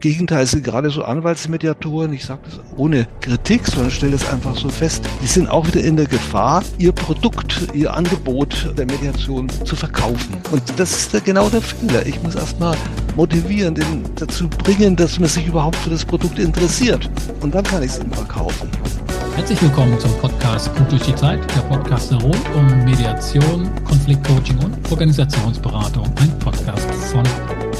Gegenteil sind gerade so Anwaltsmediatoren, ich sage das ohne Kritik, sondern stelle das einfach so fest, die sind auch wieder in der Gefahr, ihr Produkt, ihr Angebot der Mediation zu verkaufen. Und das ist genau der Fehler. Ich muss erstmal motivieren, den dazu bringen, dass man sich überhaupt für das Produkt interessiert. Und dann kann ich es ihm verkaufen. Herzlich willkommen zum Podcast Gut durch die Zeit, der Podcast rund um Mediation, Konfliktcoaching und Organisationsberatung, ein Podcast von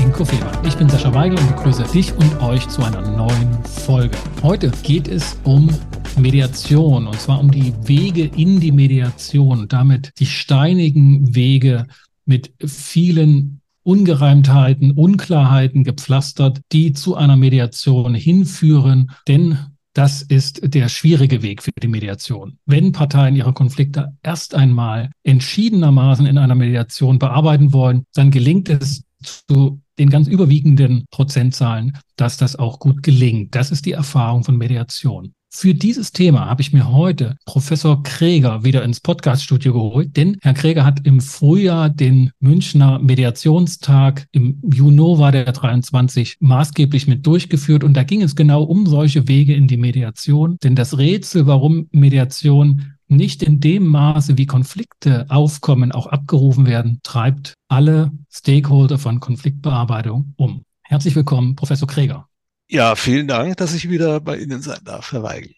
Inko Feber. Ich bin Sascha Weigel und begrüße dich und euch zu einer neuen Folge. Heute geht es um Mediation und zwar um die Wege in die Mediation damit die steinigen Wege mit vielen Ungereimtheiten, Unklarheiten gepflastert, die zu einer Mediation hinführen. Denn das ist der schwierige Weg für die Mediation. Wenn Parteien ihre Konflikte erst einmal entschiedenermaßen in einer Mediation bearbeiten wollen, dann gelingt es zu den ganz überwiegenden Prozentzahlen, dass das auch gut gelingt. Das ist die Erfahrung von Mediation. Für dieses Thema habe ich mir heute Professor Kräger wieder ins Podcaststudio geholt, denn Herr Kräger hat im Frühjahr den Münchner Mediationstag im Juno war der 23 maßgeblich mit durchgeführt und da ging es genau um solche Wege in die Mediation, denn das Rätsel, warum Mediation nicht in dem Maße, wie Konflikte aufkommen, auch abgerufen werden, treibt alle Stakeholder von Konfliktbearbeitung um. Herzlich willkommen, Professor Kräger. Ja, vielen Dank, dass ich wieder bei Ihnen sein darf, Herr Weigel.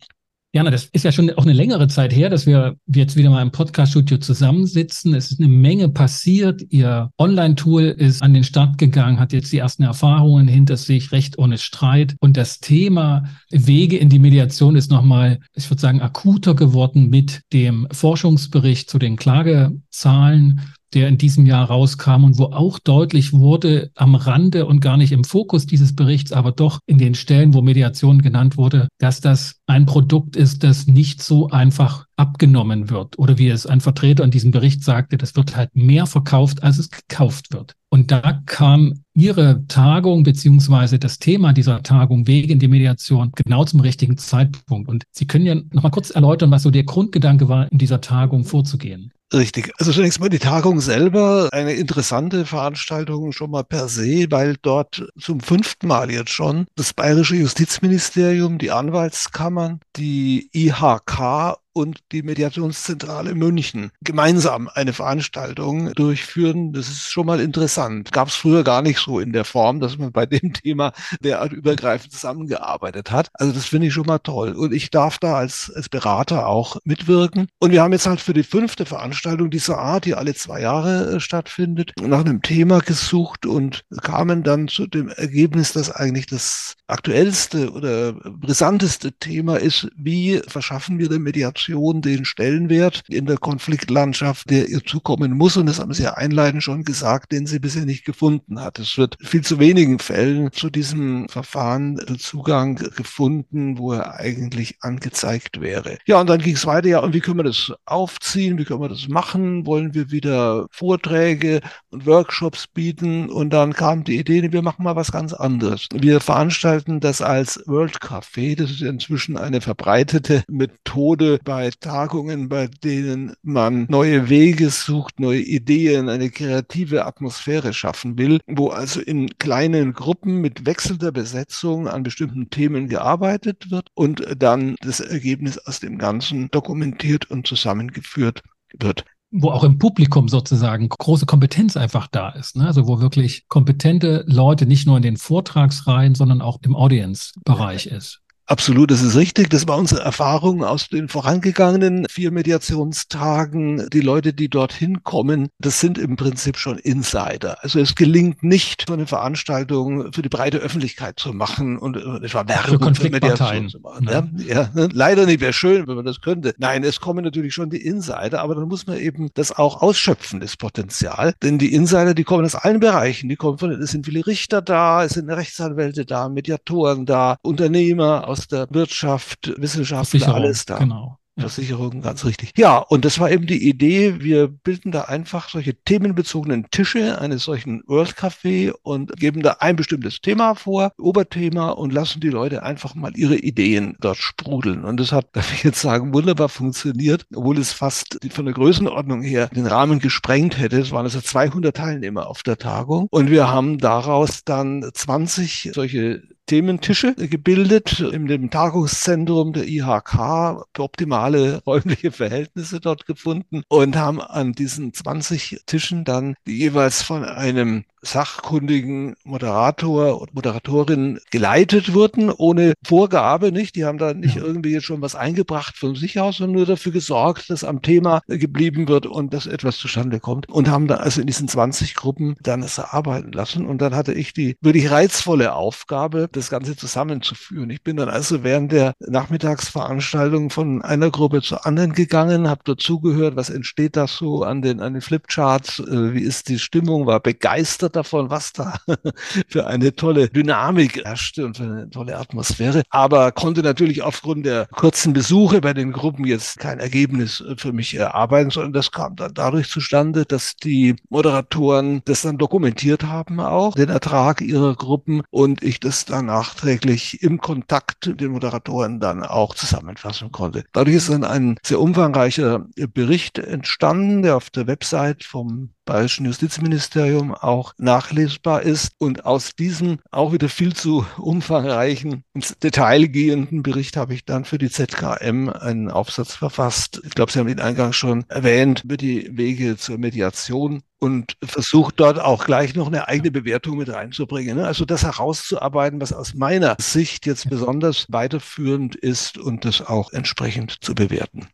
Jana, das ist ja schon auch eine längere Zeit her, dass wir jetzt wieder mal im Podcast-Studio zusammensitzen. Es ist eine Menge passiert. Ihr Online-Tool ist an den Start gegangen, hat jetzt die ersten Erfahrungen hinter sich, Recht ohne Streit. Und das Thema Wege in die Mediation ist nochmal, ich würde sagen, akuter geworden mit dem Forschungsbericht zu den Klagezahlen der in diesem Jahr rauskam und wo auch deutlich wurde, am Rande und gar nicht im Fokus dieses Berichts, aber doch in den Stellen, wo Mediation genannt wurde, dass das ein Produkt ist, das nicht so einfach abgenommen wird. Oder wie es ein Vertreter in diesem Bericht sagte, das wird halt mehr verkauft, als es gekauft wird. Und da kam Ihre Tagung beziehungsweise das Thema dieser Tagung Wege in die Mediation genau zum richtigen Zeitpunkt. Und Sie können ja noch kurz erläutern, was so der Grundgedanke war, in dieser Tagung vorzugehen. Richtig. Also zunächst mal die Tagung selber, eine interessante Veranstaltung schon mal per se, weil dort zum fünften Mal jetzt schon das Bayerische Justizministerium, die Anwaltskammern, die IHK und die Mediationszentrale München gemeinsam eine Veranstaltung durchführen. Das ist schon mal interessant. Gab es früher gar nicht so in der Form, dass man bei dem Thema derart übergreifend zusammengearbeitet hat. Also das finde ich schon mal toll. Und ich darf da als, als Berater auch mitwirken. Und wir haben jetzt halt für die fünfte Veranstaltung dieser Art, die alle zwei Jahre äh, stattfindet, nach einem Thema gesucht und kamen dann zu dem Ergebnis, dass eigentlich das aktuellste oder brisanteste Thema ist, wie verschaffen wir der Mediation Migration den Stellenwert in der Konfliktlandschaft, der ihr zukommen muss. Und das haben Sie ja einleitend schon gesagt, den sie bisher nicht gefunden hat. Es wird viel zu wenigen Fällen zu diesem Verfahren Zugang gefunden, wo er eigentlich angezeigt wäre. Ja, und dann ging es weiter. Ja, und wie können wir das aufziehen? Wie können wir das machen? Wollen wir wieder Vorträge und Workshops bieten? Und dann kam die Idee, wir machen mal was ganz anderes. Wir veranstalten das als World Café. Das ist inzwischen eine verbreitete Methode bei Tagungen, bei denen man neue Wege sucht, neue Ideen, eine kreative Atmosphäre schaffen will, wo also in kleinen Gruppen mit wechselnder Besetzung an bestimmten Themen gearbeitet wird und dann das Ergebnis aus dem Ganzen dokumentiert und zusammengeführt wird wo auch im Publikum sozusagen große Kompetenz einfach da ist. Ne? Also wo wirklich kompetente Leute nicht nur in den Vortragsreihen, sondern auch im Audience-Bereich ist. Absolut, das ist richtig. Das war unsere Erfahrung aus den vorangegangenen vier Mediationstagen. Die Leute, die dorthin kommen, das sind im Prinzip schon Insider. Also es gelingt nicht, so eine Veranstaltung für die breite Öffentlichkeit zu machen und etwa Werbung für, für Mediation zu machen. Ja, ja, ne? leider nicht. Wäre schön, wenn man das könnte. Nein, es kommen natürlich schon die Insider, aber dann muss man eben das auch ausschöpfen, das Potenzial. Denn die Insider, die kommen aus allen Bereichen. Die kommen von, es sind viele Richter da, es sind Rechtsanwälte da, Mediatoren da, Unternehmer aus der Wirtschaft, Wissenschaft, alles da. Genau. Versicherung, ganz richtig. Ja, und das war eben die Idee, wir bilden da einfach solche themenbezogenen Tische eines solchen World Café und geben da ein bestimmtes Thema vor, Oberthema und lassen die Leute einfach mal ihre Ideen dort sprudeln. Und das hat, darf ich jetzt sagen, wunderbar funktioniert, obwohl es fast von der Größenordnung her den Rahmen gesprengt hätte. Es waren also 200 Teilnehmer auf der Tagung und wir haben daraus dann 20 solche Thementische gebildet in dem Tagungszentrum der IHK, optimale räumliche Verhältnisse dort gefunden und haben an diesen 20 Tischen dann jeweils von einem sachkundigen Moderator und Moderatorin geleitet wurden, ohne Vorgabe, nicht? Die haben da nicht ja. irgendwie jetzt schon was eingebracht von sich aus, sondern nur dafür gesorgt, dass am Thema geblieben wird und dass etwas zustande kommt. Und haben da also in diesen 20 Gruppen dann es arbeiten lassen. Und dann hatte ich die wirklich reizvolle Aufgabe, das Ganze zusammenzuführen. Ich bin dann also während der Nachmittagsveranstaltung von einer Gruppe zur anderen gegangen, habe dazugehört, was entsteht da so an den, an den Flipcharts, äh, wie ist die Stimmung, war begeistert begeistert davon, was da für eine tolle Dynamik herrschte und für eine tolle Atmosphäre. Aber konnte natürlich aufgrund der kurzen Besuche bei den Gruppen jetzt kein Ergebnis für mich erarbeiten, sondern das kam dann dadurch zustande, dass die Moderatoren das dann dokumentiert haben auch, den Ertrag ihrer Gruppen und ich das dann nachträglich im Kontakt mit den Moderatoren dann auch zusammenfassen konnte. Dadurch ist dann ein sehr umfangreicher Bericht entstanden, der auf der Website vom Bayerischen Justizministerium auch nachlesbar ist. Und aus diesem auch wieder viel zu umfangreichen, ins Detail gehenden Bericht habe ich dann für die ZKM einen Aufsatz verfasst. Ich glaube, Sie haben ihn eingangs schon erwähnt, über die Wege zur Mediation und versucht dort auch gleich noch eine eigene Bewertung mit reinzubringen. Ne? Also das herauszuarbeiten, was aus meiner Sicht jetzt besonders weiterführend ist und das auch entsprechend zu bewerten.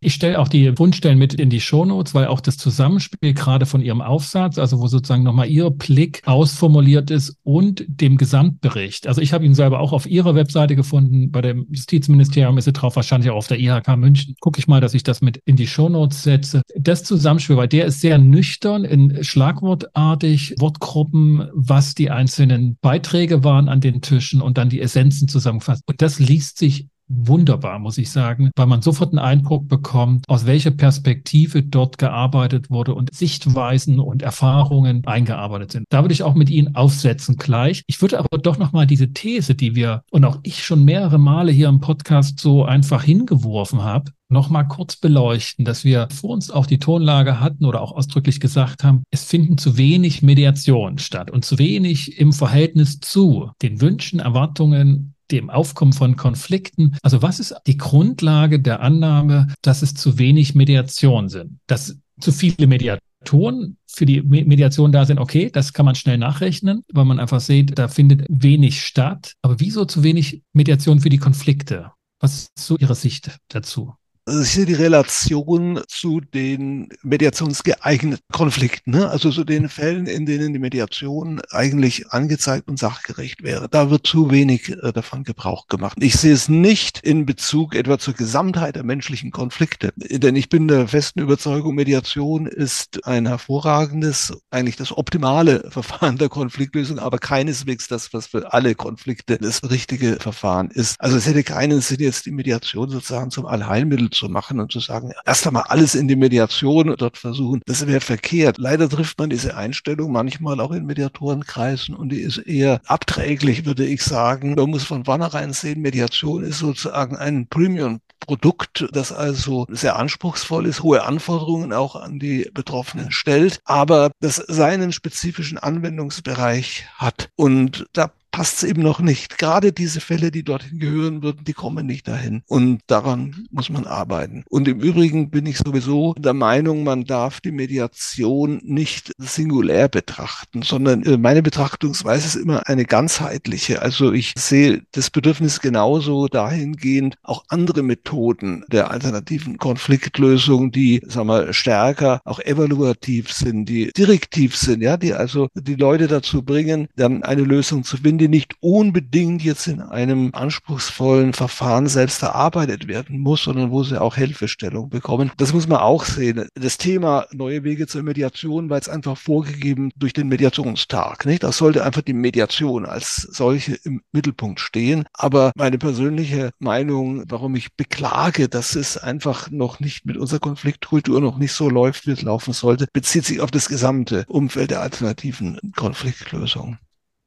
Ich stelle auch die Wunschstellen mit in die Shownotes, weil auch das Zusammenspiel gerade von Ihrem Aufsatz, also wo sozusagen nochmal Ihr Blick ausformuliert ist und dem Gesamtbericht. Also ich habe ihn selber auch auf Ihrer Webseite gefunden, bei dem Justizministerium ist er drauf, wahrscheinlich auch auf der IHK München. Gucke ich mal, dass ich das mit in die Shownotes setze. Das Zusammenspiel, weil der ist sehr nüchtern, in schlagwortartig, Wortgruppen, was die einzelnen Beiträge waren an den Tischen und dann die Essenzen zusammengefasst. Und das liest sich wunderbar, muss ich sagen, weil man sofort einen Eindruck bekommt, aus welcher Perspektive dort gearbeitet wurde und Sichtweisen und Erfahrungen eingearbeitet sind. Da würde ich auch mit Ihnen aufsetzen gleich. Ich würde aber doch nochmal diese These, die wir und auch ich schon mehrere Male hier im Podcast so einfach hingeworfen habe, noch mal kurz beleuchten, dass wir vor uns auch die Tonlage hatten oder auch ausdrücklich gesagt haben, es finden zu wenig Mediation statt und zu wenig im Verhältnis zu den Wünschen, Erwartungen dem Aufkommen von Konflikten. Also was ist die Grundlage der Annahme, dass es zu wenig Mediation sind, dass zu viele Mediatoren für die Mediation da sind, okay, das kann man schnell nachrechnen, weil man einfach sieht, da findet wenig statt. Aber wieso zu wenig Mediation für die Konflikte? Was ist so Ihre Sicht dazu? Ist ja die Relation zu den mediationsgeeigneten Konflikten, ne? also zu den Fällen, in denen die Mediation eigentlich angezeigt und sachgerecht wäre. Da wird zu wenig äh, davon Gebrauch gemacht. Ich sehe es nicht in Bezug etwa zur Gesamtheit der menschlichen Konflikte, denn ich bin der festen Überzeugung, Mediation ist ein hervorragendes, eigentlich das optimale Verfahren der Konfliktlösung, aber keineswegs das, was für alle Konflikte das richtige Verfahren ist. Also es hätte keinen Sinn, jetzt die Mediation sozusagen zum Allheilmittel zu machen und zu sagen, erst einmal alles in die Mediation dort versuchen, das wäre verkehrt. Leider trifft man diese Einstellung manchmal auch in Mediatorenkreisen und die ist eher abträglich, würde ich sagen. Man muss von vornherein sehen, Mediation ist sozusagen ein Premium Produkt, das also sehr anspruchsvoll ist, hohe Anforderungen auch an die Betroffenen stellt, aber das seinen spezifischen Anwendungsbereich hat. Und da passt es eben noch nicht. Gerade diese Fälle, die dorthin gehören würden, die kommen nicht dahin. Und daran muss man arbeiten. Und im Übrigen bin ich sowieso der Meinung, man darf die Mediation nicht singulär betrachten, sondern äh, meine Betrachtungsweise ist immer eine ganzheitliche. Also ich sehe das Bedürfnis genauso dahingehend, auch andere Methoden der alternativen Konfliktlösung, die, sagen wir, stärker auch evaluativ sind, die direktiv sind, ja, die also die Leute dazu bringen, dann eine Lösung zu finden, die nicht unbedingt jetzt in einem anspruchsvollen Verfahren selbst erarbeitet werden muss, sondern wo sie auch Hilfestellung bekommen. Das muss man auch sehen. Das Thema neue Wege zur Mediation war jetzt einfach vorgegeben durch den Mediationstag. Nicht? Da sollte einfach die Mediation als solche im Mittelpunkt stehen. Aber meine persönliche Meinung, warum ich beklage, dass es einfach noch nicht mit unserer Konfliktkultur noch nicht so läuft, wie es laufen sollte, bezieht sich auf das gesamte Umfeld der alternativen Konfliktlösung.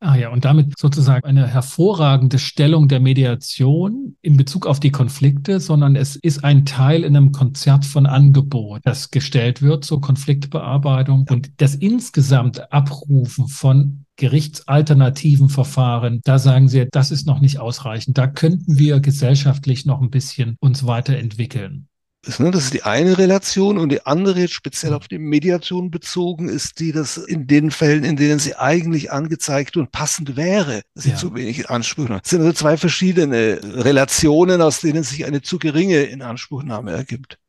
Ah ja, und damit sozusagen eine hervorragende Stellung der Mediation in Bezug auf die Konflikte, sondern es ist ein Teil in einem Konzert von Angebot, das gestellt wird zur Konfliktbearbeitung und das insgesamt Abrufen von gerichtsalternativen Verfahren. Da sagen Sie, das ist noch nicht ausreichend. Da könnten wir gesellschaftlich noch ein bisschen uns weiterentwickeln. Ne, das ist die eine Relation und die andere jetzt speziell auf die Mediation bezogen ist die, dass in den Fällen, in denen sie eigentlich angezeigt und passend wäre, sie ja. zu wenig in Anspruch haben. Das sind also zwei verschiedene Relationen, aus denen sich eine zu geringe Inanspruchnahme ergibt.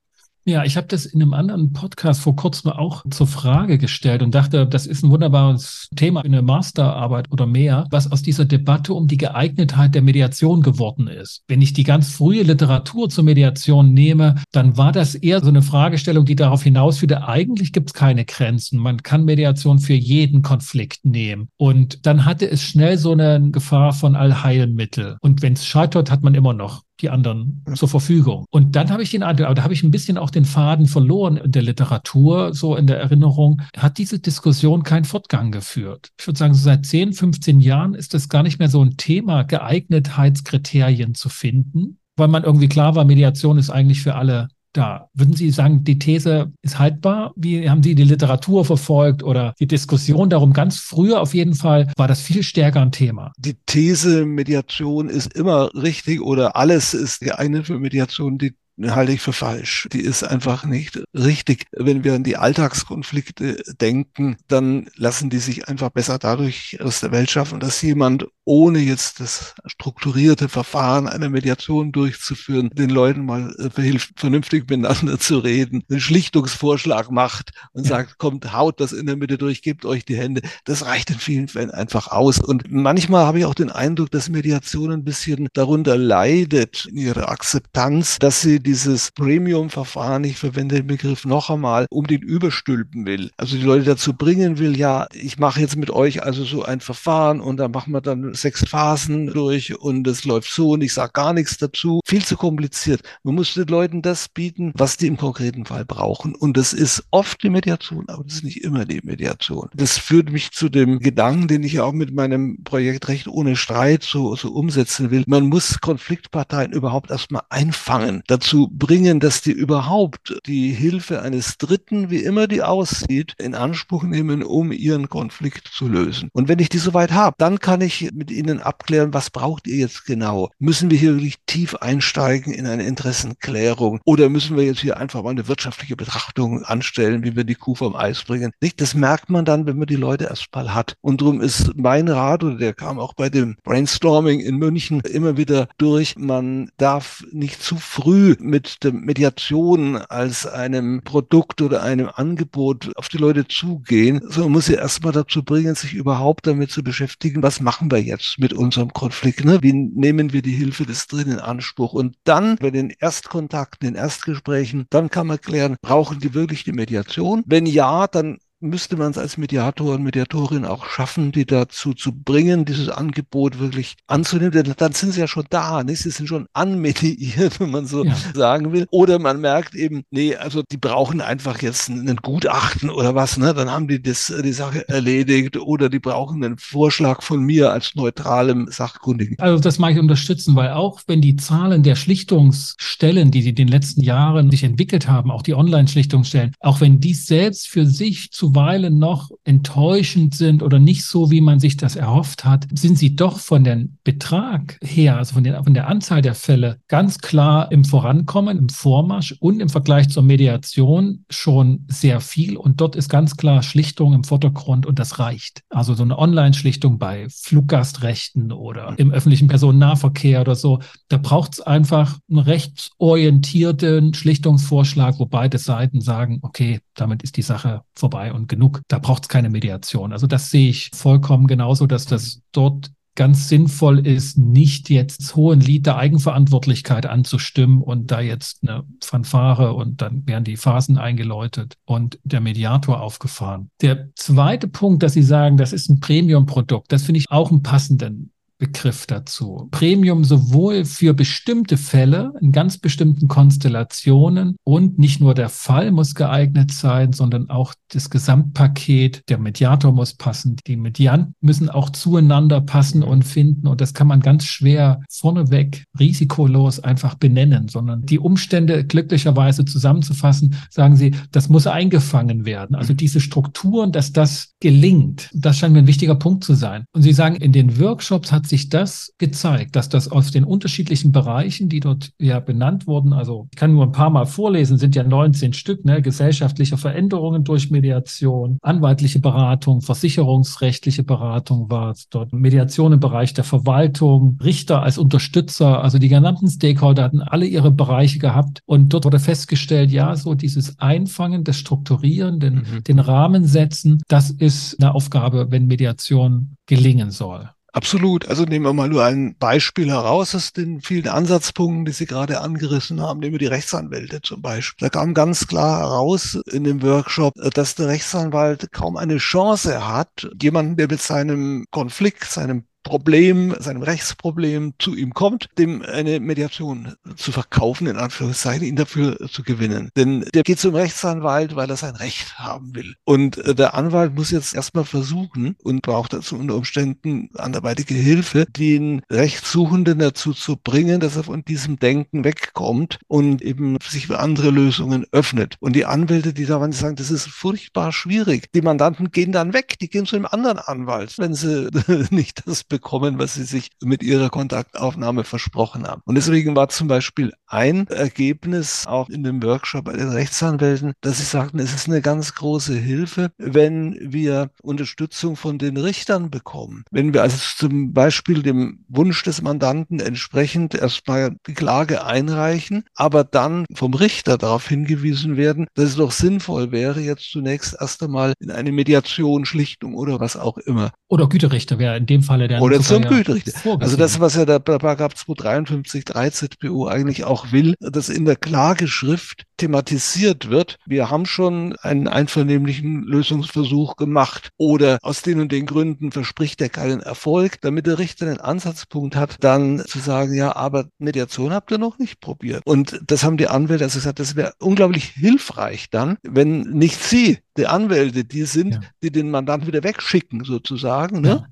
Ja, ich habe das in einem anderen Podcast vor kurzem auch zur Frage gestellt und dachte, das ist ein wunderbares Thema in der Masterarbeit oder mehr, was aus dieser Debatte um die Geeignetheit der Mediation geworden ist. Wenn ich die ganz frühe Literatur zur Mediation nehme, dann war das eher so eine Fragestellung, die darauf hinausführte, eigentlich gibt es keine Grenzen. Man kann Mediation für jeden Konflikt nehmen. Und dann hatte es schnell so eine Gefahr von Allheilmittel. Und wenn es scheitert, hat man immer noch die anderen zur Verfügung. Und dann habe ich den Eindruck, aber da habe ich ein bisschen auch den Faden verloren in der Literatur, so in der Erinnerung, hat diese Diskussion keinen Fortgang geführt. Ich würde sagen, so seit 10, 15 Jahren ist es gar nicht mehr so ein Thema, Geeignetheitskriterien zu finden, weil man irgendwie klar war, Mediation ist eigentlich für alle da. Würden Sie sagen, die These ist haltbar? Wie haben Sie die Literatur verfolgt oder die Diskussion darum? Ganz früher auf jeden Fall war das viel stärker ein Thema. Die These, Mediation ist immer richtig oder alles ist geeignet für Mediation, die halte ich für falsch. Die ist einfach nicht richtig. Wenn wir an die Alltagskonflikte denken, dann lassen die sich einfach besser dadurch aus der Welt schaffen, dass jemand ohne jetzt das strukturierte Verfahren einer Mediation durchzuführen, den Leuten mal äh, verhilft, vernünftig miteinander zu reden, einen Schlichtungsvorschlag macht und sagt, kommt, haut das in der Mitte durch, gebt euch die Hände. Das reicht in vielen Fällen einfach aus. Und manchmal habe ich auch den Eindruck, dass Mediation ein bisschen darunter leidet in ihrer Akzeptanz, dass sie dieses Premium-Verfahren, ich verwende den Begriff noch einmal, um den überstülpen will. Also die Leute dazu bringen will, ja, ich mache jetzt mit euch also so ein Verfahren und da machen wir dann sechs Phasen durch und es läuft so und ich sage gar nichts dazu. Viel zu kompliziert. Man muss den Leuten das bieten, was die im konkreten Fall brauchen. Und das ist oft die Mediation, aber das ist nicht immer die Mediation. Das führt mich zu dem Gedanken, den ich auch mit meinem Projekt Recht ohne Streit so, so umsetzen will. Man muss Konfliktparteien überhaupt erstmal einfangen. Dazu bringen, dass die überhaupt die Hilfe eines Dritten, wie immer die aussieht, in Anspruch nehmen, um ihren Konflikt zu lösen. Und wenn ich die soweit habe, dann kann ich mit ihnen abklären, was braucht ihr jetzt genau? Müssen wir hier wirklich tief einsteigen in eine Interessenklärung oder müssen wir jetzt hier einfach mal eine wirtschaftliche Betrachtung anstellen, wie wir die Kuh vom Eis bringen? Nicht? Das merkt man dann, wenn man die Leute erstmal hat. Und darum ist mein Rat, oder der kam auch bei dem Brainstorming in München immer wieder durch, man darf nicht zu früh mit der Mediation als einem Produkt oder einem Angebot auf die Leute zugehen, sondern muss sie erstmal dazu bringen, sich überhaupt damit zu beschäftigen, was machen wir jetzt mit unserem Konflikt? Ne? Wie nehmen wir die Hilfe des Dritten in Anspruch? Und dann bei den Erstkontakten, den Erstgesprächen, dann kann man klären, brauchen die wirklich die Mediation? Wenn ja, dann müsste man es als Mediator und Mediatorin auch schaffen, die dazu zu bringen, dieses Angebot wirklich anzunehmen. Denn dann sind sie ja schon da, nicht? sie sind schon anmediiert, wenn man so ja. sagen will. Oder man merkt eben, nee, also die brauchen einfach jetzt einen Gutachten oder was, ne? dann haben die das, die Sache erledigt oder die brauchen einen Vorschlag von mir als neutralem Sachkundigen. Also das mag ich unterstützen, weil auch wenn die Zahlen der Schlichtungsstellen, die sie in den letzten Jahren sich entwickelt haben, auch die Online-Schlichtungsstellen, auch wenn dies selbst für sich zu zuweilen noch enttäuschend sind oder nicht so, wie man sich das erhofft hat, sind sie doch von dem Betrag her, also von, den, von der Anzahl der Fälle, ganz klar im Vorankommen, im Vormarsch und im Vergleich zur Mediation schon sehr viel. Und dort ist ganz klar Schlichtung im Vordergrund und das reicht. Also so eine Online-Schlichtung bei Fluggastrechten oder im öffentlichen Personennahverkehr oder so, da braucht es einfach einen rechtsorientierten Schlichtungsvorschlag, wo beide Seiten sagen, okay, damit ist die Sache vorbei und genug. Da braucht es keine Mediation. Also das sehe ich vollkommen genauso, dass das dort ganz sinnvoll ist, nicht jetzt hohen Lied der Eigenverantwortlichkeit anzustimmen und da jetzt eine Fanfare und dann werden die Phasen eingeläutet und der Mediator aufgefahren. Der zweite Punkt, dass Sie sagen, das ist ein Premium-Produkt, das finde ich auch einen passenden Begriff dazu. Premium sowohl für bestimmte Fälle in ganz bestimmten Konstellationen und nicht nur der Fall muss geeignet sein, sondern auch das Gesamtpaket. Der Mediator muss passen, die Medianten müssen auch zueinander passen und finden und das kann man ganz schwer vorneweg risikolos einfach benennen, sondern die Umstände glücklicherweise zusammenzufassen, sagen Sie, das muss eingefangen werden. Also diese Strukturen, dass das gelingt, das scheint mir ein wichtiger Punkt zu sein. Und Sie sagen, in den Workshops hat sich das gezeigt, dass das aus den unterschiedlichen Bereichen, die dort ja benannt wurden, also ich kann nur ein paar Mal vorlesen, sind ja 19 Stück, ne, gesellschaftliche Veränderungen durch Mediation, anwaltliche Beratung, versicherungsrechtliche Beratung war es dort, Mediation im Bereich der Verwaltung, Richter als Unterstützer, also die genannten Stakeholder hatten alle ihre Bereiche gehabt und dort wurde festgestellt, ja, so dieses Einfangen, das Strukturieren, den, mhm. den Rahmen setzen, das ist eine Aufgabe, wenn Mediation gelingen soll. Absolut. Also nehmen wir mal nur ein Beispiel heraus aus den vielen Ansatzpunkten, die Sie gerade angerissen haben. Wir die Rechtsanwälte zum Beispiel. Da kam ganz klar heraus in dem Workshop, dass der Rechtsanwalt kaum eine Chance hat, jemanden, der mit seinem Konflikt, seinem Problem, seinem Rechtsproblem zu ihm kommt, dem eine Mediation zu verkaufen, in Anführungszeichen, ihn dafür zu gewinnen. Denn der geht zum Rechtsanwalt, weil er sein Recht haben will. Und äh, der Anwalt muss jetzt erstmal versuchen und braucht dazu unter Umständen anderweitige Hilfe, den Rechtssuchenden dazu zu bringen, dass er von diesem Denken wegkommt und eben sich für andere Lösungen öffnet. Und die Anwälte, die da waren, sagen, das ist furchtbar schwierig. Die Mandanten gehen dann weg, die gehen zu einem anderen Anwalt, wenn sie nicht das bekommen, was sie sich mit ihrer Kontaktaufnahme versprochen haben. Und deswegen war zum Beispiel ein Ergebnis auch in dem Workshop bei den Rechtsanwälten, dass sie sagten, es ist eine ganz große Hilfe, wenn wir Unterstützung von den Richtern bekommen. Wenn wir also zum Beispiel dem Wunsch des Mandanten entsprechend erstmal die Klage einreichen, aber dann vom Richter darauf hingewiesen werden, dass es doch sinnvoll wäre, jetzt zunächst erst einmal in eine Mediation, Schlichtung oder was auch immer. Oder Güterichter wäre in dem Falle der oder zum Güterichter. Also das, was ja der Paragraph 253 3 ZPU eigentlich auch will, dass in der Klageschrift thematisiert wird, wir haben schon einen einvernehmlichen Lösungsversuch gemacht oder aus den und den Gründen verspricht er keinen Erfolg, damit der Richter einen Ansatzpunkt hat, dann zu sagen, ja, aber Mediation habt ihr noch nicht probiert. Und das haben die Anwälte also gesagt, das wäre unglaublich hilfreich dann, wenn nicht sie, die Anwälte, die sind, ja. die den Mandanten wieder wegschicken sozusagen, ne? Ja.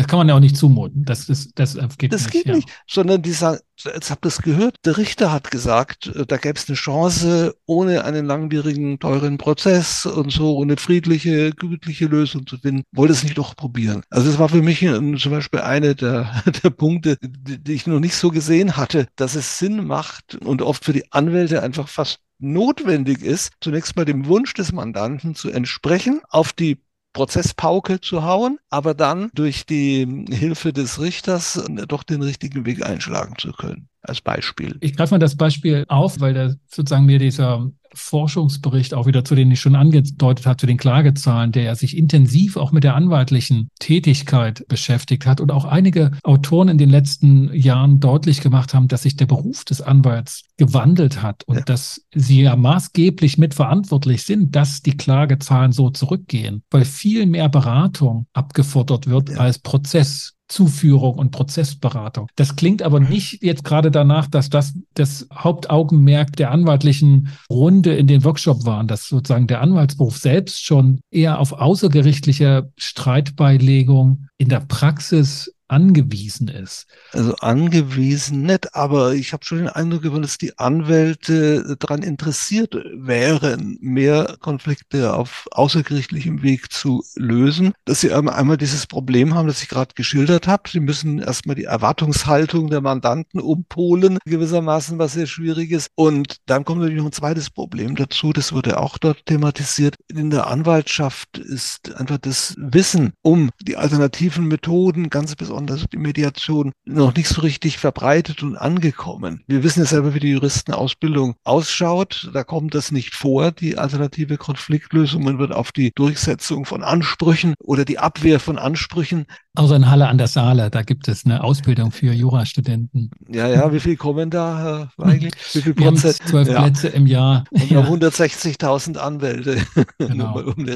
Das kann man ja auch nicht zumuten. Das, ist, das geht das nicht. geht ja. nicht. Sondern die sagen, jetzt habt ihr es gehört, der Richter hat gesagt, äh, da gäbe es eine Chance, ohne einen langwierigen, teuren Prozess und so, eine friedliche, gütliche Lösung zu finden. Wollte es nicht doch probieren. Also das war für mich zum Beispiel eine der, der Punkte, die, die ich noch nicht so gesehen hatte, dass es Sinn macht und oft für die Anwälte einfach fast notwendig ist, zunächst mal dem Wunsch des Mandanten zu entsprechen, auf die Prozesspauke zu hauen, aber dann durch die Hilfe des Richters doch den richtigen Weg einschlagen zu können. Als Beispiel. Ich greife mal das Beispiel auf, weil da sozusagen mir dieser Forschungsbericht auch wieder, zu denen ich schon angedeutet habe, zu den Klagezahlen, der ja sich intensiv auch mit der anwaltlichen Tätigkeit beschäftigt hat und auch einige Autoren in den letzten Jahren deutlich gemacht haben, dass sich der Beruf des Anwalts gewandelt hat und ja. dass sie ja maßgeblich mitverantwortlich sind, dass die Klagezahlen so zurückgehen, weil viel mehr Beratung abgefordert wird ja. als Prozess. Zuführung und Prozessberatung. Das klingt aber nicht jetzt gerade danach, dass das das Hauptaugenmerk der anwaltlichen Runde in den Workshop war, dass sozusagen der Anwaltsberuf selbst schon eher auf außergerichtliche Streitbeilegung in der Praxis angewiesen ist. Also angewiesen nicht, aber ich habe schon den Eindruck gewonnen, dass die Anwälte daran interessiert wären, mehr Konflikte auf außergerichtlichem Weg zu lösen. Dass sie einmal dieses Problem haben, das ich gerade geschildert habe. Sie müssen erstmal die Erwartungshaltung der Mandanten umpolen, gewissermaßen, was sehr schwierig ist. Und dann kommt natürlich noch ein zweites Problem dazu, das wurde auch dort thematisiert. In der Anwaltschaft ist einfach das Wissen um die alternativen Methoden ganz besonders besonders die Mediation, noch nicht so richtig verbreitet und angekommen. Wir wissen ja selber, wie die Juristenausbildung ausschaut. Da kommt das nicht vor. Die alternative Konfliktlösung Man wird auf die Durchsetzung von Ansprüchen oder die Abwehr von Ansprüchen Außer in Halle an der Saale, da gibt es eine Ausbildung für Jurastudenten. Ja, ja, wie viel kommen da, Herr Weigel? Wie viel Prozent? zwölf ja. Plätze im Jahr. Und ja. haben 160.000 Anwälte. Genau. um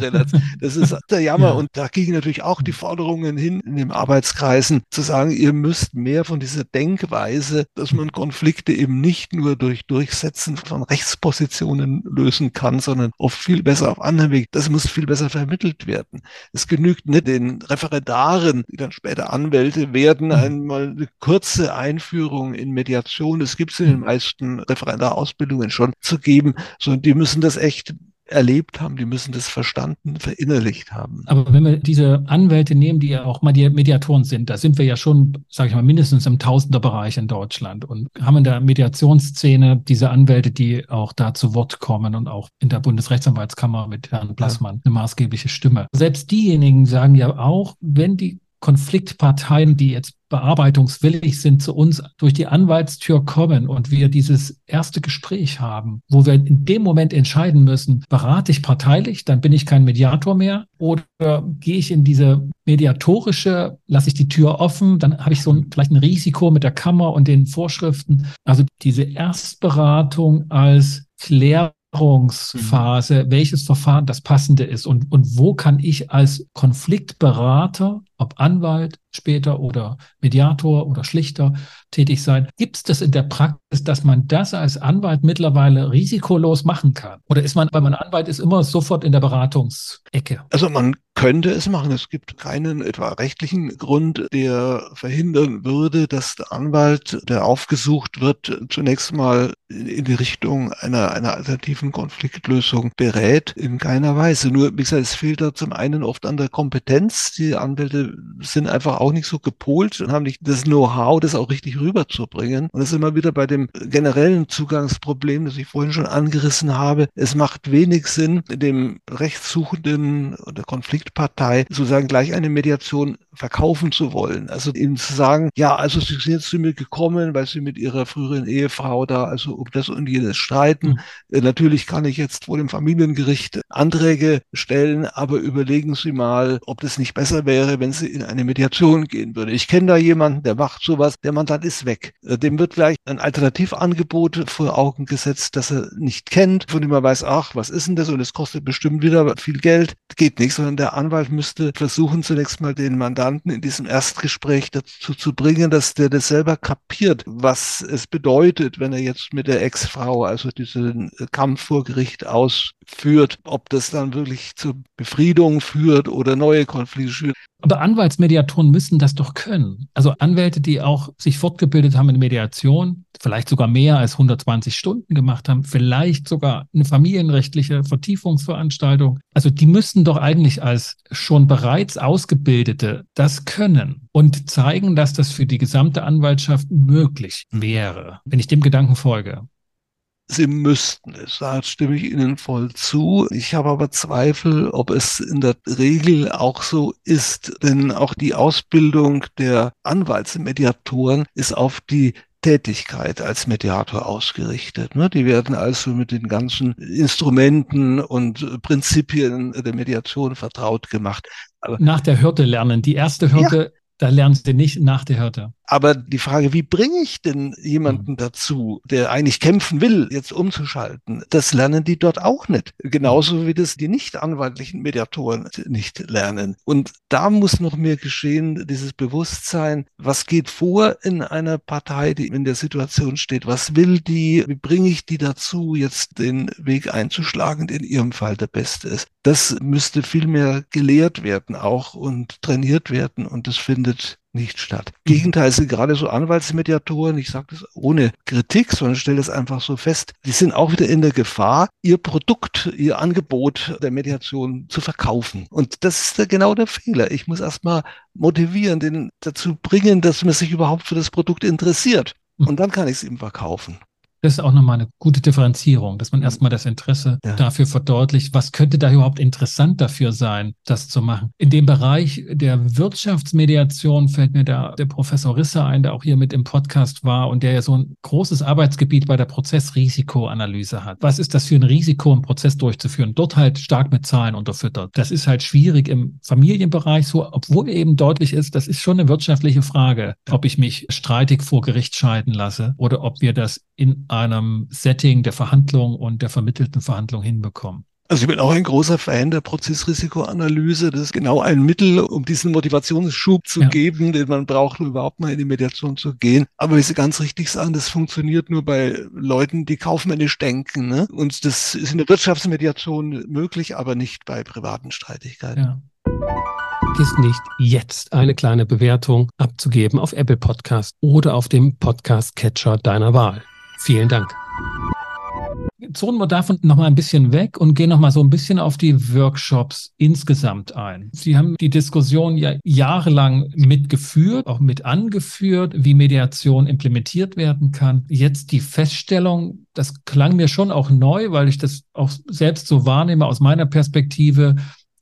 das ist der Jammer. Ja. Und da gingen natürlich auch die Forderungen hin in den Arbeitskreisen, zu sagen, ihr müsst mehr von dieser Denkweise, dass man Konflikte eben nicht nur durch Durchsetzen von Rechtspositionen lösen kann, sondern oft viel besser auf anderen Weg. Das muss viel besser vermittelt werden. Es genügt nicht den Referendaren, die dann später Anwälte werden, mhm. einmal eine kurze Einführung in Mediation, das gibt es in den mhm. meisten Referendarausbildungen schon zu geben, sondern die müssen das echt erlebt haben, die müssen das verstanden, verinnerlicht haben. Aber wenn wir diese Anwälte nehmen, die ja auch mal die Mediatoren sind, da sind wir ja schon, sage ich mal, mindestens im Tausenderbereich in Deutschland und haben in der Mediationsszene diese Anwälte, die auch da zu Wort kommen und auch in der Bundesrechtsanwaltskammer mit Herrn Blassmann eine maßgebliche Stimme. Selbst diejenigen sagen ja auch, wenn die Konfliktparteien, die jetzt bearbeitungswillig sind, zu uns durch die Anwaltstür kommen und wir dieses erste Gespräch haben, wo wir in dem Moment entscheiden müssen, berate ich parteilich, dann bin ich kein Mediator mehr oder gehe ich in diese mediatorische, lasse ich die Tür offen, dann habe ich so ein, vielleicht ein Risiko mit der Kammer und den Vorschriften. Also diese Erstberatung als Klär Klärungsphase, mhm. welches Verfahren das passende ist und, und wo kann ich als Konfliktberater, ob Anwalt später oder Mediator oder Schlichter tätig sein, gibt es das in der Praxis, dass man das als Anwalt mittlerweile risikolos machen kann? Oder ist man, weil man Anwalt ist, immer sofort in der Beratungsecke? Also man könnte es machen. Es gibt keinen etwa rechtlichen Grund, der verhindern würde, dass der Anwalt, der aufgesucht wird, zunächst mal in die Richtung einer, einer alternativen Konfliktlösung berät. In keiner Weise. Nur, wie gesagt, es fehlt da zum einen oft an der Kompetenz. Die Anwälte sind einfach auch nicht so gepolt und haben nicht das Know-how, das auch richtig rüberzubringen. Und das ist immer wieder bei dem generellen Zugangsproblem, das ich vorhin schon angerissen habe. Es macht wenig Sinn, dem Rechtssuchenden oder Konfliktpartei sozusagen gleich eine Mediation verkaufen zu wollen. Also ihnen zu sagen, ja, also sie sind jetzt zu mir gekommen, weil sie mit ihrer früheren Ehefrau da also um das und jenes streiten. Mhm. Natürlich kann ich jetzt vor dem Familiengericht Anträge stellen, aber überlegen Sie mal, ob das nicht besser wäre, wenn Sie in eine Mediation gehen würde. Ich kenne da jemanden, der macht sowas, der Mandant ist weg. Äh, dem wird gleich ein Alternativangebot vor Augen gesetzt, das er nicht kennt, von dem er weiß, ach, was ist denn das? Und es kostet bestimmt wieder viel Geld. Geht nicht, sondern der Anwalt müsste versuchen, zunächst mal den Mandanten in diesem Erstgespräch dazu zu bringen, dass der das selber kapiert, was es bedeutet, wenn er jetzt mit der Ex-Frau also diesen Kampf vor Gericht ausführt, ob das dann wirklich zur Befriedung führt oder neue Konflikte führt. Aber Anwaltsmediatoren müssen das doch können. Also Anwälte, die auch sich fortgebildet haben in Mediation, vielleicht sogar mehr als 120 Stunden gemacht haben, vielleicht sogar eine familienrechtliche Vertiefungsveranstaltung. Also die müssten doch eigentlich als schon bereits Ausgebildete das können und zeigen, dass das für die gesamte Anwaltschaft möglich wäre, wenn ich dem Gedanken folge. Sie müssten es, da stimme ich Ihnen voll zu. Ich habe aber Zweifel, ob es in der Regel auch so ist, denn auch die Ausbildung der Anwaltsmediatoren ist auf die Tätigkeit als Mediator ausgerichtet. Ne? Die werden also mit den ganzen Instrumenten und Prinzipien der Mediation vertraut gemacht. Aber Nach der Hürde lernen. Die erste Hürde ja. Da lernen sie nicht nach der Hürde. Aber die Frage, wie bringe ich denn jemanden mhm. dazu, der eigentlich kämpfen will, jetzt umzuschalten, das lernen die dort auch nicht. Genauso wie das die nicht anwaltlichen Mediatoren nicht lernen. Und da muss noch mehr geschehen, dieses Bewusstsein, was geht vor in einer Partei, die in der Situation steht, was will die, wie bringe ich die dazu, jetzt den Weg einzuschlagen, der in ihrem Fall der beste ist. Das müsste viel mehr gelehrt werden auch und trainiert werden und das findet nicht statt. Im Gegenteil sind gerade so Anwaltsmediatoren, ich sage das ohne Kritik, sondern stelle das einfach so fest, die sind auch wieder in der Gefahr, ihr Produkt, ihr Angebot der Mediation zu verkaufen. Und das ist genau der Fehler. Ich muss erstmal motivieren, den dazu bringen, dass man sich überhaupt für das Produkt interessiert. Und dann kann ich es ihm verkaufen. Das ist auch nochmal eine gute Differenzierung, dass man erstmal das Interesse ja. dafür verdeutlicht, was könnte da überhaupt interessant dafür sein, das zu machen. In dem Bereich der Wirtschaftsmediation fällt mir da der Professor Risse ein, der auch hier mit im Podcast war und der ja so ein großes Arbeitsgebiet bei der Prozessrisikoanalyse hat. Was ist das für ein Risiko, einen Prozess durchzuführen? Dort halt stark mit Zahlen unterfüttert. Das ist halt schwierig im Familienbereich so, obwohl eben deutlich ist, das ist schon eine wirtschaftliche Frage, ob ich mich streitig vor Gericht scheiden lasse oder ob wir das in einem Setting der Verhandlung und der vermittelten Verhandlung hinbekommen. Also ich bin auch ein großer Fan der Prozessrisikoanalyse. Das ist genau ein Mittel, um diesen Motivationsschub zu ja. geben, den man braucht, um überhaupt mal in die Mediation zu gehen. Aber wie Sie ganz richtig sagen, das funktioniert nur bei Leuten, die kaufmännisch denken. Ne? Und das ist in der Wirtschaftsmediation möglich, aber nicht bei privaten Streitigkeiten. Ja. Vergiss nicht, jetzt eine kleine Bewertung abzugeben auf Apple Podcast oder auf dem Podcast-Catcher deiner Wahl. Vielen Dank zonen wir davon nochmal ein bisschen weg und gehen nochmal so ein bisschen auf die Workshops insgesamt ein. Sie haben die Diskussion ja jahrelang mitgeführt, auch mit angeführt, wie Mediation implementiert werden kann. Jetzt die Feststellung, das klang mir schon auch neu, weil ich das auch selbst so wahrnehme aus meiner Perspektive,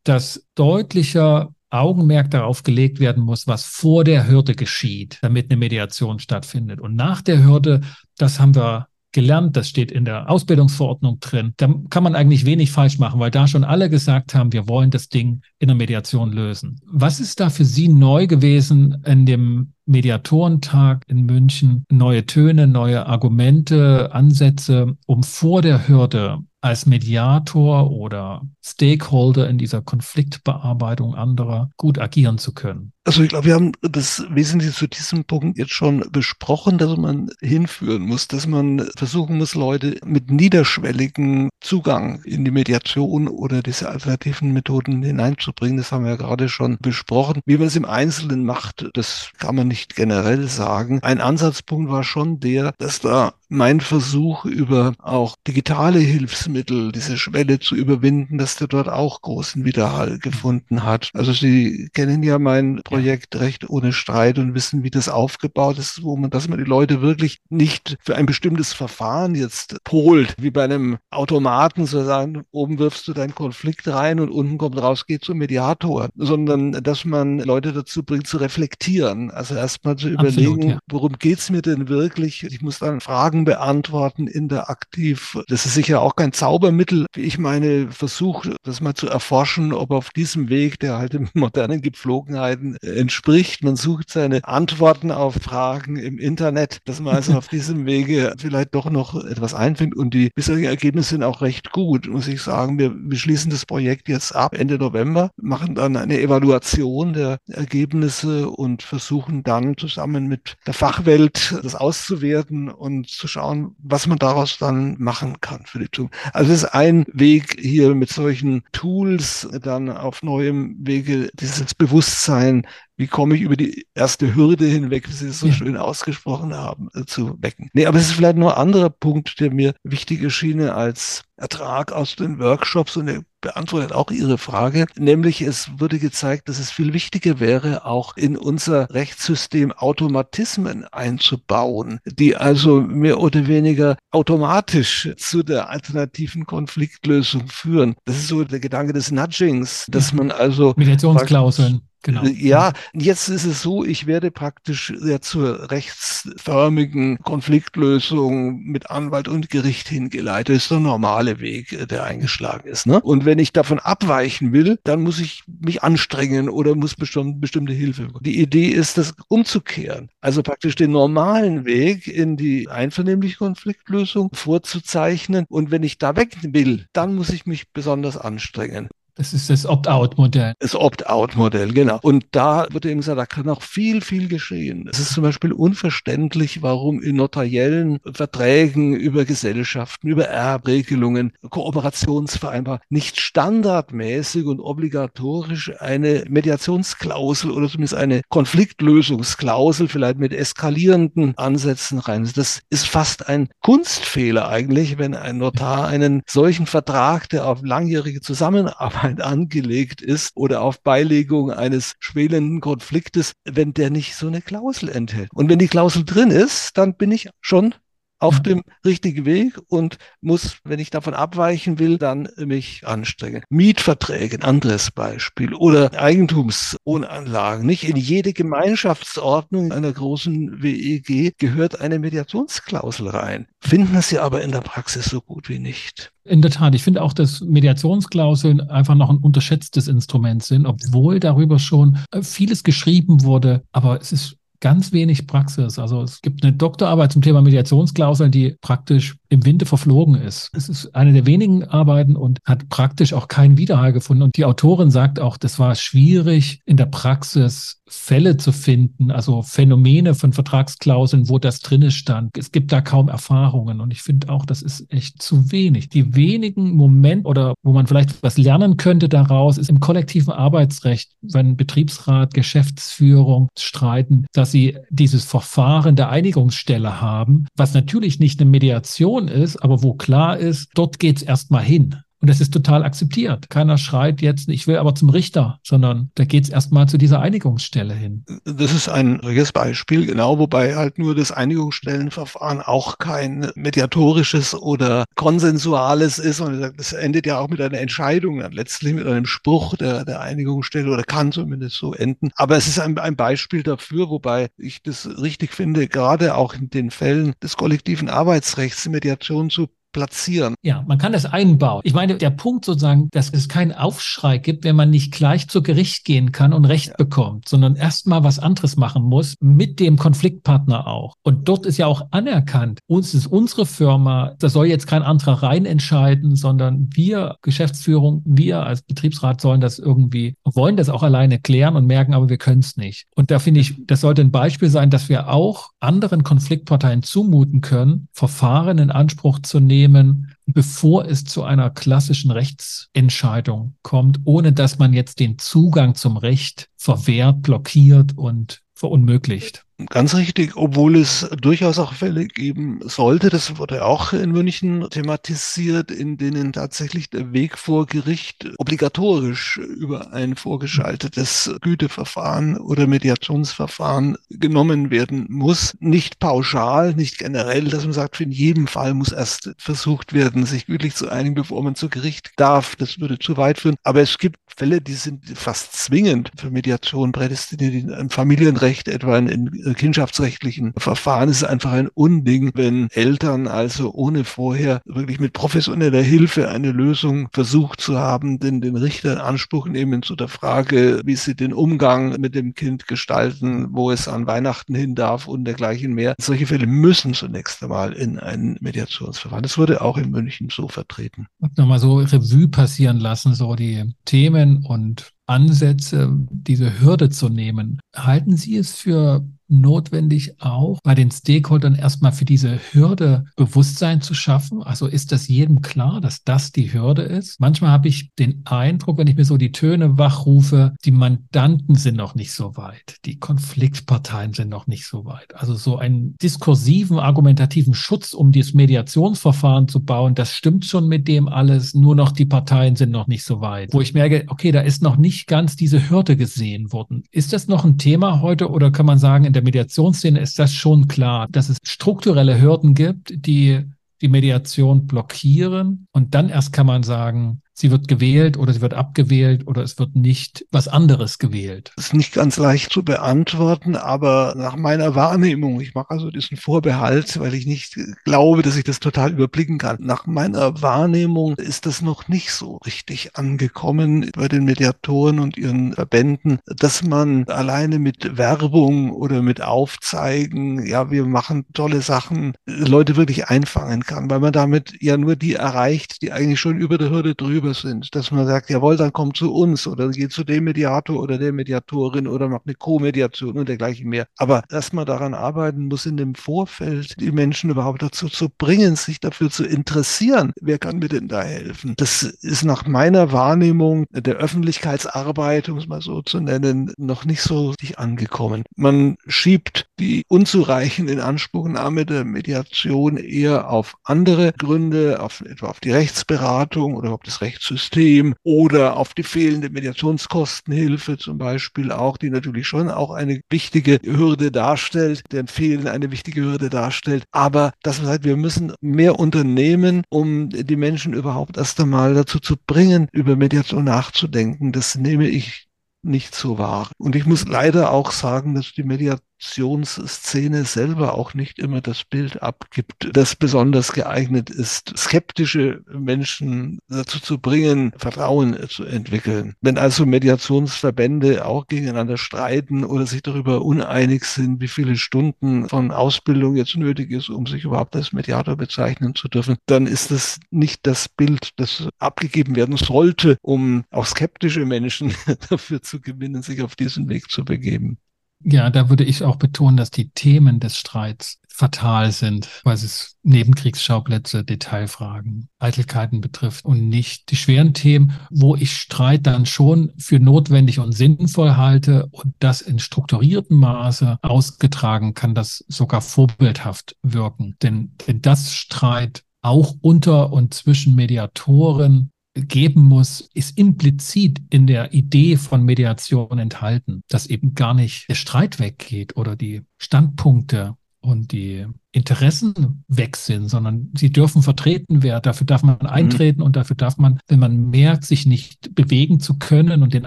dass deutlicher Augenmerk darauf gelegt werden muss, was vor der Hürde geschieht, damit eine Mediation stattfindet. Und nach der Hürde, das haben wir gelernt, das steht in der Ausbildungsverordnung drin. Da kann man eigentlich wenig falsch machen, weil da schon alle gesagt haben, wir wollen das Ding in der Mediation lösen. Was ist da für Sie neu gewesen in dem Mediatorentag in München? Neue Töne, neue Argumente, Ansätze, um vor der Hürde als Mediator oder Stakeholder in dieser Konfliktbearbeitung anderer gut agieren zu können. Also ich glaube, wir haben das Wesentliche zu diesem Punkt jetzt schon besprochen, dass man hinführen muss, dass man versuchen muss, Leute mit niederschwelligen Zugang in die Mediation oder diese alternativen Methoden hineinzubringen. Das haben wir ja gerade schon besprochen. Wie man es im Einzelnen macht, das kann man nicht generell sagen. Ein Ansatzpunkt war schon der, dass da mein Versuch über auch digitale Hilfsmittel diese Schwelle zu überwinden, dass der dort auch großen Widerhall gefunden hat. Also Sie kennen ja mein Projekt Recht ohne Streit und wissen, wie das aufgebaut ist, wo man, dass man die Leute wirklich nicht für ein bestimmtes Verfahren jetzt polt, wie bei einem Automaten, so sagen, oben wirfst du deinen Konflikt rein und unten kommt raus, geht zum Mediator, sondern dass man Leute dazu bringt, zu reflektieren. Also erstmal zu überlegen, Absolut, ja. worum geht's mir denn wirklich? Ich muss dann Fragen Fragen beantworten interaktiv. Das ist sicher auch kein Zaubermittel. Ich meine, versuche das mal zu erforschen, ob auf diesem Weg, der halt den modernen Gepflogenheiten entspricht. Man sucht seine Antworten auf Fragen im Internet, dass man also auf diesem Wege vielleicht doch noch etwas einfindet. Und die bisherigen Ergebnisse sind auch recht gut, muss ich sagen. Wir, wir schließen das Projekt jetzt ab Ende November, machen dann eine Evaluation der Ergebnisse und versuchen dann zusammen mit der Fachwelt das auszuwerten und zu schauen, was man daraus dann machen kann für die Zukunft. Also es ist ein Weg hier mit solchen Tools dann auf neuem Wege dieses Bewusstsein wie komme ich über die erste Hürde hinweg, wie Sie es so ja. schön ausgesprochen haben, äh, zu wecken. Nee, aber es ist vielleicht nur ein anderer Punkt, der mir wichtig erschien als Ertrag aus den Workshops und er beantwortet auch Ihre Frage, nämlich es wurde gezeigt, dass es viel wichtiger wäre, auch in unser Rechtssystem Automatismen einzubauen, die also mehr oder weniger automatisch zu der alternativen Konfliktlösung führen. Das ist so der Gedanke des Nudgings, dass man also Mediationsklauseln Genau. Ja, jetzt ist es so, ich werde praktisch ja zur rechtsförmigen Konfliktlösung mit Anwalt und Gericht hingeleitet. Das ist der normale Weg, äh, der eingeschlagen ist. Ne? Und wenn ich davon abweichen will, dann muss ich mich anstrengen oder muss bestimmt, bestimmte Hilfe. Die Idee ist, das umzukehren. Also praktisch den normalen Weg in die einvernehmliche Konfliktlösung vorzuzeichnen. Und wenn ich da weg will, dann muss ich mich besonders anstrengen. Das ist das Opt-out-Modell. Das Opt-out-Modell, genau. Und da wird eben gesagt, da kann auch viel, viel geschehen. Es ist zum Beispiel unverständlich, warum in notariellen Verträgen über Gesellschaften, über Erbregelungen, Kooperationsvereinbarungen nicht standardmäßig und obligatorisch eine Mediationsklausel oder zumindest eine Konfliktlösungsklausel vielleicht mit eskalierenden Ansätzen rein. Das ist fast ein Kunstfehler eigentlich, wenn ein Notar einen solchen Vertrag, der auf langjährige Zusammenarbeit Arbeit angelegt ist oder auf Beilegung eines schwelenden Konfliktes, wenn der nicht so eine Klausel enthält. Und wenn die Klausel drin ist, dann bin ich schon auf dem richtigen Weg und muss, wenn ich davon abweichen will, dann mich anstrengen. Mietverträge, ein anderes Beispiel, oder Eigentumswohnanlagen. Nicht in jede Gemeinschaftsordnung einer großen WEG gehört eine Mediationsklausel rein. Finden Sie aber in der Praxis so gut wie nicht. In der Tat, ich finde auch, dass Mediationsklauseln einfach noch ein unterschätztes Instrument sind, obwohl darüber schon vieles geschrieben wurde. Aber es ist ganz wenig Praxis. Also es gibt eine Doktorarbeit zum Thema Mediationsklauseln, die praktisch im Winde verflogen ist. Es ist eine der wenigen Arbeiten und hat praktisch auch keinen Widerhall gefunden. Und die Autorin sagt auch, das war schwierig in der Praxis Fälle zu finden, also Phänomene von Vertragsklauseln, wo das drinne stand. Es gibt da kaum Erfahrungen und ich finde auch, das ist echt zu wenig. Die wenigen Momente oder wo man vielleicht was lernen könnte daraus, ist im kollektiven Arbeitsrecht, wenn Betriebsrat, Geschäftsführung streiten, dass sie dieses Verfahren der Einigungsstelle haben, was natürlich nicht eine Mediation ist, aber wo klar ist, dort geht es erstmal hin. Und das ist total akzeptiert. Keiner schreit jetzt, ich will aber zum Richter, sondern da geht es erstmal zu dieser Einigungsstelle hin. Das ist ein richtiges Beispiel, genau, wobei halt nur das Einigungsstellenverfahren auch kein mediatorisches oder konsensuales ist. Und das endet ja auch mit einer Entscheidung, dann letztlich mit einem Spruch der, der Einigungsstelle oder kann zumindest so enden. Aber es ist ein, ein Beispiel dafür, wobei ich das richtig finde, gerade auch in den Fällen des kollektiven Arbeitsrechts Mediation zu platzieren. Ja, man kann das einbauen. Ich meine, der Punkt sozusagen, dass es keinen Aufschrei gibt, wenn man nicht gleich zu Gericht gehen kann und Recht ja. bekommt, sondern erstmal was anderes machen muss, mit dem Konfliktpartner auch. Und dort ist ja auch anerkannt, uns ist unsere Firma, da soll jetzt kein anderer rein entscheiden, sondern wir, Geschäftsführung, wir als Betriebsrat sollen das irgendwie, wollen das auch alleine klären und merken, aber wir können es nicht. Und da finde ich, das sollte ein Beispiel sein, dass wir auch anderen Konfliktparteien zumuten können, Verfahren in Anspruch zu nehmen, nehmen, bevor es zu einer klassischen Rechtsentscheidung kommt, ohne dass man jetzt den Zugang zum Recht verwehrt, blockiert und verunmöglicht. Ganz richtig, obwohl es durchaus auch Fälle geben sollte, das wurde auch in München thematisiert, in denen tatsächlich der Weg vor Gericht obligatorisch über ein vorgeschaltetes Güteverfahren oder Mediationsverfahren genommen werden muss. Nicht pauschal, nicht generell, dass man sagt, in jedem Fall muss erst versucht werden, sich gütlich zu einigen, bevor man zu Gericht darf. Das würde zu weit führen. Aber es gibt Fälle, die sind fast zwingend für Mediation prädestiniert, im Familienrecht etwa in kindschaftsrechtlichen Verfahren ist es einfach ein Unding, wenn Eltern also ohne vorher wirklich mit professioneller Hilfe eine Lösung versucht zu haben, den, den Richter in Anspruch nehmen zu der Frage, wie sie den Umgang mit dem Kind gestalten, wo es an Weihnachten hin darf und dergleichen mehr. Solche Fälle müssen zunächst einmal in ein Mediationsverfahren. Das wurde auch in München so vertreten. Nochmal so Revue passieren lassen, so die Themen und Ansätze, diese Hürde zu nehmen. Halten Sie es für notwendig, auch bei den Stakeholdern erstmal für diese Hürde Bewusstsein zu schaffen? Also ist das jedem klar, dass das die Hürde ist? Manchmal habe ich den Eindruck, wenn ich mir so die Töne wachrufe, die Mandanten sind noch nicht so weit, die Konfliktparteien sind noch nicht so weit. Also so einen diskursiven, argumentativen Schutz, um dieses Mediationsverfahren zu bauen, das stimmt schon mit dem alles, nur noch die Parteien sind noch nicht so weit. Wo ich merke, okay, da ist noch nicht ganz diese Hürde gesehen worden. Ist das noch ein Thema heute oder kann man sagen, in der Mediationsszene ist das schon klar, dass es strukturelle Hürden gibt, die die Mediation blockieren. Und dann erst kann man sagen, sie wird gewählt oder sie wird abgewählt oder es wird nicht was anderes gewählt? Das ist nicht ganz leicht zu beantworten, aber nach meiner Wahrnehmung, ich mache also diesen Vorbehalt, weil ich nicht glaube, dass ich das total überblicken kann. Nach meiner Wahrnehmung ist das noch nicht so richtig angekommen bei den Mediatoren und ihren Verbänden, dass man alleine mit Werbung oder mit Aufzeigen, ja, wir machen tolle Sachen, Leute wirklich einfangen kann, weil man damit ja nur die erreicht, die eigentlich schon über der Hürde drüber drüber sind, dass man sagt, jawohl, dann komm zu uns oder geh zu dem Mediator oder der Mediatorin oder mach eine Co-Mediation und dergleichen mehr. Aber dass man daran arbeiten muss, in dem Vorfeld die Menschen überhaupt dazu zu bringen, sich dafür zu interessieren, wer kann mir denn da helfen? Das ist nach meiner Wahrnehmung der Öffentlichkeitsarbeit, um es mal so zu nennen, noch nicht so richtig angekommen. Man schiebt die unzureichende Inanspruchnahme der Mediation eher auf andere Gründe, auf etwa auf die Rechtsberatung oder ob das Recht Rechtssystem oder auf die fehlende Mediationskostenhilfe zum Beispiel auch, die natürlich schon auch eine wichtige Hürde darstellt, deren Fehlen eine wichtige Hürde darstellt. Aber das heißt, wir müssen mehr unternehmen, um die Menschen überhaupt erst einmal dazu zu bringen, über Mediation nachzudenken. Das nehme ich nicht so wahr. Und ich muss leider auch sagen, dass die Mediation Fiktionsszene selber auch nicht immer das Bild abgibt, das besonders geeignet ist, skeptische Menschen dazu zu bringen, Vertrauen zu entwickeln. Wenn also Mediationsverbände auch gegeneinander streiten oder sich darüber uneinig sind, wie viele Stunden von Ausbildung jetzt nötig ist, um sich überhaupt als Mediator bezeichnen zu dürfen, dann ist das nicht das Bild, das abgegeben werden sollte, um auch skeptische Menschen dafür zu gewinnen, sich auf diesen Weg zu begeben. Ja, da würde ich auch betonen, dass die Themen des Streits fatal sind, weil es Nebenkriegsschauplätze, Detailfragen, Eitelkeiten betrifft und nicht die schweren Themen, wo ich Streit dann schon für notwendig und sinnvoll halte und das in strukturiertem Maße ausgetragen kann, das sogar vorbildhaft wirken. Denn, denn das Streit auch unter und zwischen Mediatoren geben muss, ist implizit in der Idee von Mediation enthalten, dass eben gar nicht der Streit weggeht oder die Standpunkte und die Interessen weg sind, sondern sie dürfen vertreten werden. Dafür darf man mhm. eintreten mhm. und dafür darf man, wenn man merkt, sich nicht bewegen zu können und den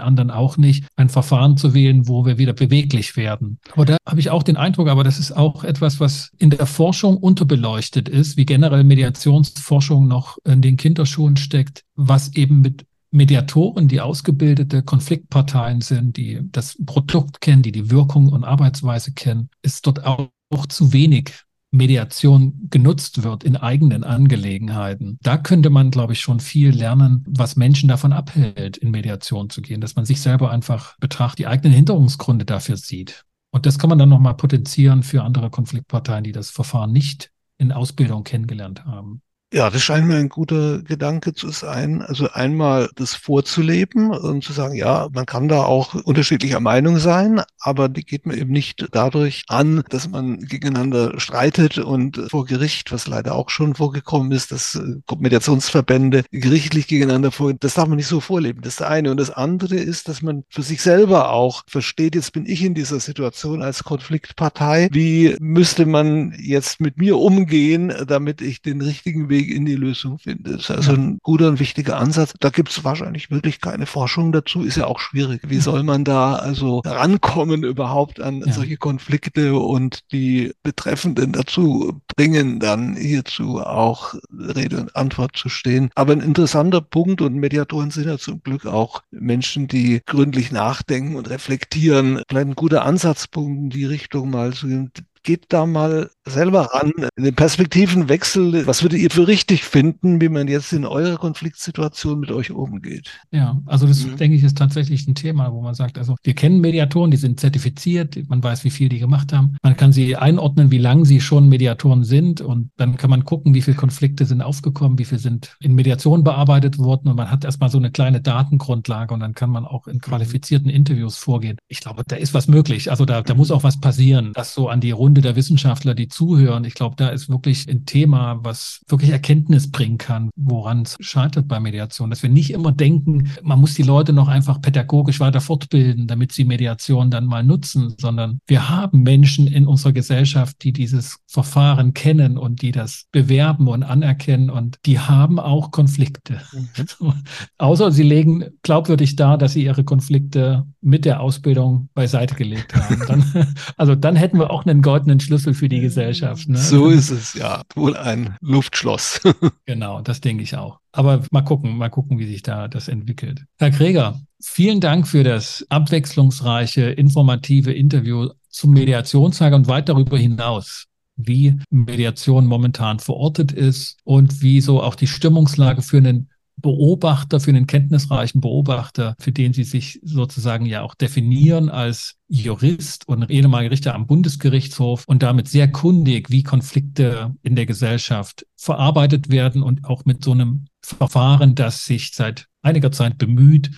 anderen auch nicht, ein Verfahren zu wählen, wo wir wieder beweglich werden. Aber da habe ich auch den Eindruck, aber das ist auch etwas, was in der Forschung unterbeleuchtet ist, wie generell Mediationsforschung noch in den Kinderschuhen steckt, was eben mit Mediatoren, die ausgebildete Konfliktparteien sind, die das Produkt kennen, die die Wirkung und Arbeitsweise kennen, ist dort auch auch zu wenig Mediation genutzt wird in eigenen Angelegenheiten. Da könnte man, glaube ich, schon viel lernen, was Menschen davon abhält, in Mediation zu gehen, dass man sich selber einfach betrachtet, die eigenen Hinderungsgründe dafür sieht. Und das kann man dann nochmal potenzieren für andere Konfliktparteien, die das Verfahren nicht in Ausbildung kennengelernt haben. Ja, das scheint mir ein guter Gedanke zu sein. Also einmal das vorzuleben und zu sagen, ja, man kann da auch unterschiedlicher Meinung sein, aber die geht man eben nicht dadurch an, dass man gegeneinander streitet und vor Gericht, was leider auch schon vorgekommen ist, dass äh, Mediationsverbände gerichtlich gegeneinander vor, das darf man nicht so vorleben. Das ist das eine. Und das andere ist, dass man für sich selber auch versteht, jetzt bin ich in dieser Situation als Konfliktpartei. Wie müsste man jetzt mit mir umgehen, damit ich den richtigen Weg Weg in die Lösung finde. Das ist also ein guter und wichtiger Ansatz. Da gibt es wahrscheinlich wirklich keine Forschung dazu. Ist ja auch schwierig. Wie soll man da also rankommen überhaupt an ja. solche Konflikte und die Betreffenden dazu bringen, dann hierzu auch Rede und Antwort zu stehen. Aber ein interessanter Punkt und Mediatoren sind ja zum Glück auch Menschen, die gründlich nachdenken und reflektieren. Vielleicht ein guter Ansatzpunkt in die Richtung mal zu gehen geht da mal selber ran. Den Perspektivenwechsel, was würdet ihr für richtig finden, wie man jetzt in eurer Konfliktsituation mit euch umgeht? Ja, also das mhm. denke ich ist tatsächlich ein Thema, wo man sagt, also wir kennen Mediatoren, die sind zertifiziert, man weiß, wie viel die gemacht haben. Man kann sie einordnen, wie lange sie schon Mediatoren sind und dann kann man gucken, wie viele Konflikte sind aufgekommen, wie viele sind in Mediation bearbeitet worden und man hat erstmal so eine kleine Datengrundlage und dann kann man auch in qualifizierten Interviews vorgehen. Ich glaube, da ist was möglich. Also da, da muss auch was passieren, dass so an die Runde Runde der Wissenschaftler, die zuhören. Ich glaube, da ist wirklich ein Thema, was wirklich Erkenntnis bringen kann, woran es scheitert bei Mediation. Dass wir nicht immer denken, man muss die Leute noch einfach pädagogisch weiter fortbilden, damit sie Mediation dann mal nutzen, sondern wir haben Menschen in unserer Gesellschaft, die dieses Verfahren kennen und die das bewerben und anerkennen und die haben auch Konflikte. Mhm. Außer sie legen glaubwürdig dar, dass sie ihre Konflikte mit der Ausbildung beiseite gelegt haben. Dann, also dann hätten wir auch einen goldenen goldenen Schlüssel für die Gesellschaft. Ne? So ist es, ja. Wohl ein Luftschloss. genau, das denke ich auch. Aber mal gucken, mal gucken, wie sich da das entwickelt. Herr Kreger, vielen Dank für das abwechslungsreiche, informative Interview zum Mediationstag und weit darüber hinaus wie Mediation momentan verortet ist und wie so auch die Stimmungslage für einen Beobachter, für einen kenntnisreichen Beobachter, für den Sie sich sozusagen ja auch definieren als Jurist und ehemaliger Richter am Bundesgerichtshof und damit sehr kundig, wie Konflikte in der Gesellschaft verarbeitet werden und auch mit so einem Verfahren, das sich seit einiger Zeit bemüht,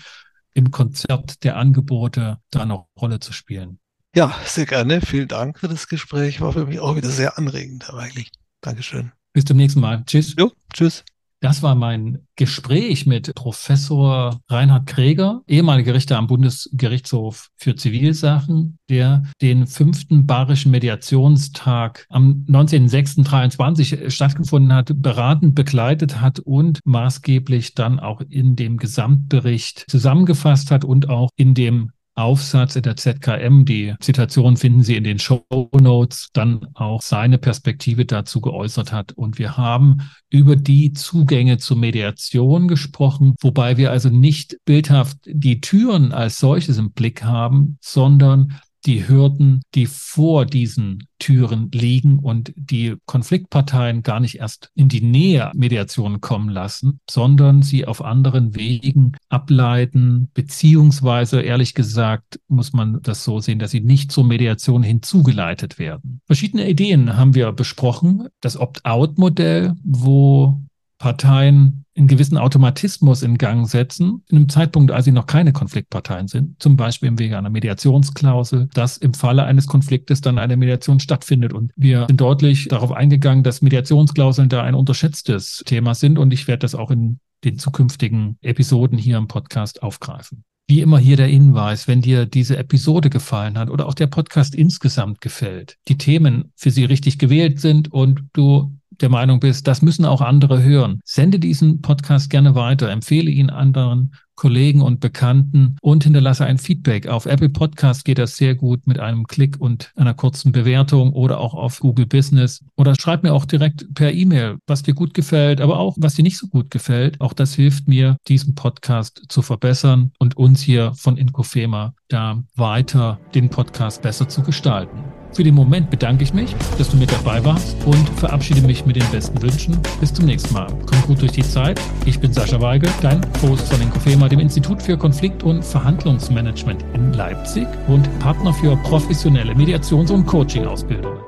im Konzert der Angebote da eine Rolle zu spielen. Ja, sehr gerne. Vielen Dank für das Gespräch. War für mich auch wieder sehr anregend, Herr Weiglich. Dankeschön. Bis zum nächsten Mal. Tschüss. Jo, tschüss. Das war mein Gespräch mit Professor Reinhard Kräger, ehemaliger Richter am Bundesgerichtshof für Zivilsachen, der den fünften Bayerischen Mediationstag am 19.06.23 stattgefunden hat, beratend begleitet hat und maßgeblich dann auch in dem Gesamtbericht zusammengefasst hat und auch in dem Aufsatz in der ZKM, die Zitation finden Sie in den Show Notes, dann auch seine Perspektive dazu geäußert hat. Und wir haben über die Zugänge zur Mediation gesprochen, wobei wir also nicht bildhaft die Türen als solches im Blick haben, sondern die Hürden, die vor diesen Türen liegen und die Konfliktparteien gar nicht erst in die Nähe Mediation kommen lassen, sondern sie auf anderen Wegen ableiten, beziehungsweise ehrlich gesagt muss man das so sehen, dass sie nicht zur Mediation hinzugeleitet werden. Verschiedene Ideen haben wir besprochen. Das Opt-out-Modell, wo Parteien einen gewissen Automatismus in Gang setzen, in einem Zeitpunkt, als sie noch keine Konfliktparteien sind, zum Beispiel im Wege einer Mediationsklausel, dass im Falle eines Konfliktes dann eine Mediation stattfindet. Und wir sind deutlich darauf eingegangen, dass Mediationsklauseln da ein unterschätztes Thema sind. Und ich werde das auch in den zukünftigen Episoden hier im Podcast aufgreifen. Wie immer hier der Hinweis, wenn dir diese Episode gefallen hat oder auch der Podcast insgesamt gefällt, die Themen für sie richtig gewählt sind und du der Meinung bist, das müssen auch andere hören, sende diesen Podcast gerne weiter, empfehle ihn anderen Kollegen und Bekannten und hinterlasse ein Feedback. Auf Apple Podcast geht das sehr gut mit einem Klick und einer kurzen Bewertung oder auch auf Google Business. Oder schreib mir auch direkt per E-Mail, was dir gut gefällt, aber auch was dir nicht so gut gefällt. Auch das hilft mir, diesen Podcast zu verbessern und uns hier von Inkofema da weiter den Podcast besser zu gestalten. Für den Moment bedanke ich mich, dass du mit dabei warst und verabschiede mich mit den besten Wünschen. Bis zum nächsten Mal. Komm gut durch die Zeit. Ich bin Sascha Weigel, dein Host von Inkofema, dem Institut für Konflikt- und Verhandlungsmanagement in Leipzig und Partner für professionelle Mediations- und Coaching-Ausbildung.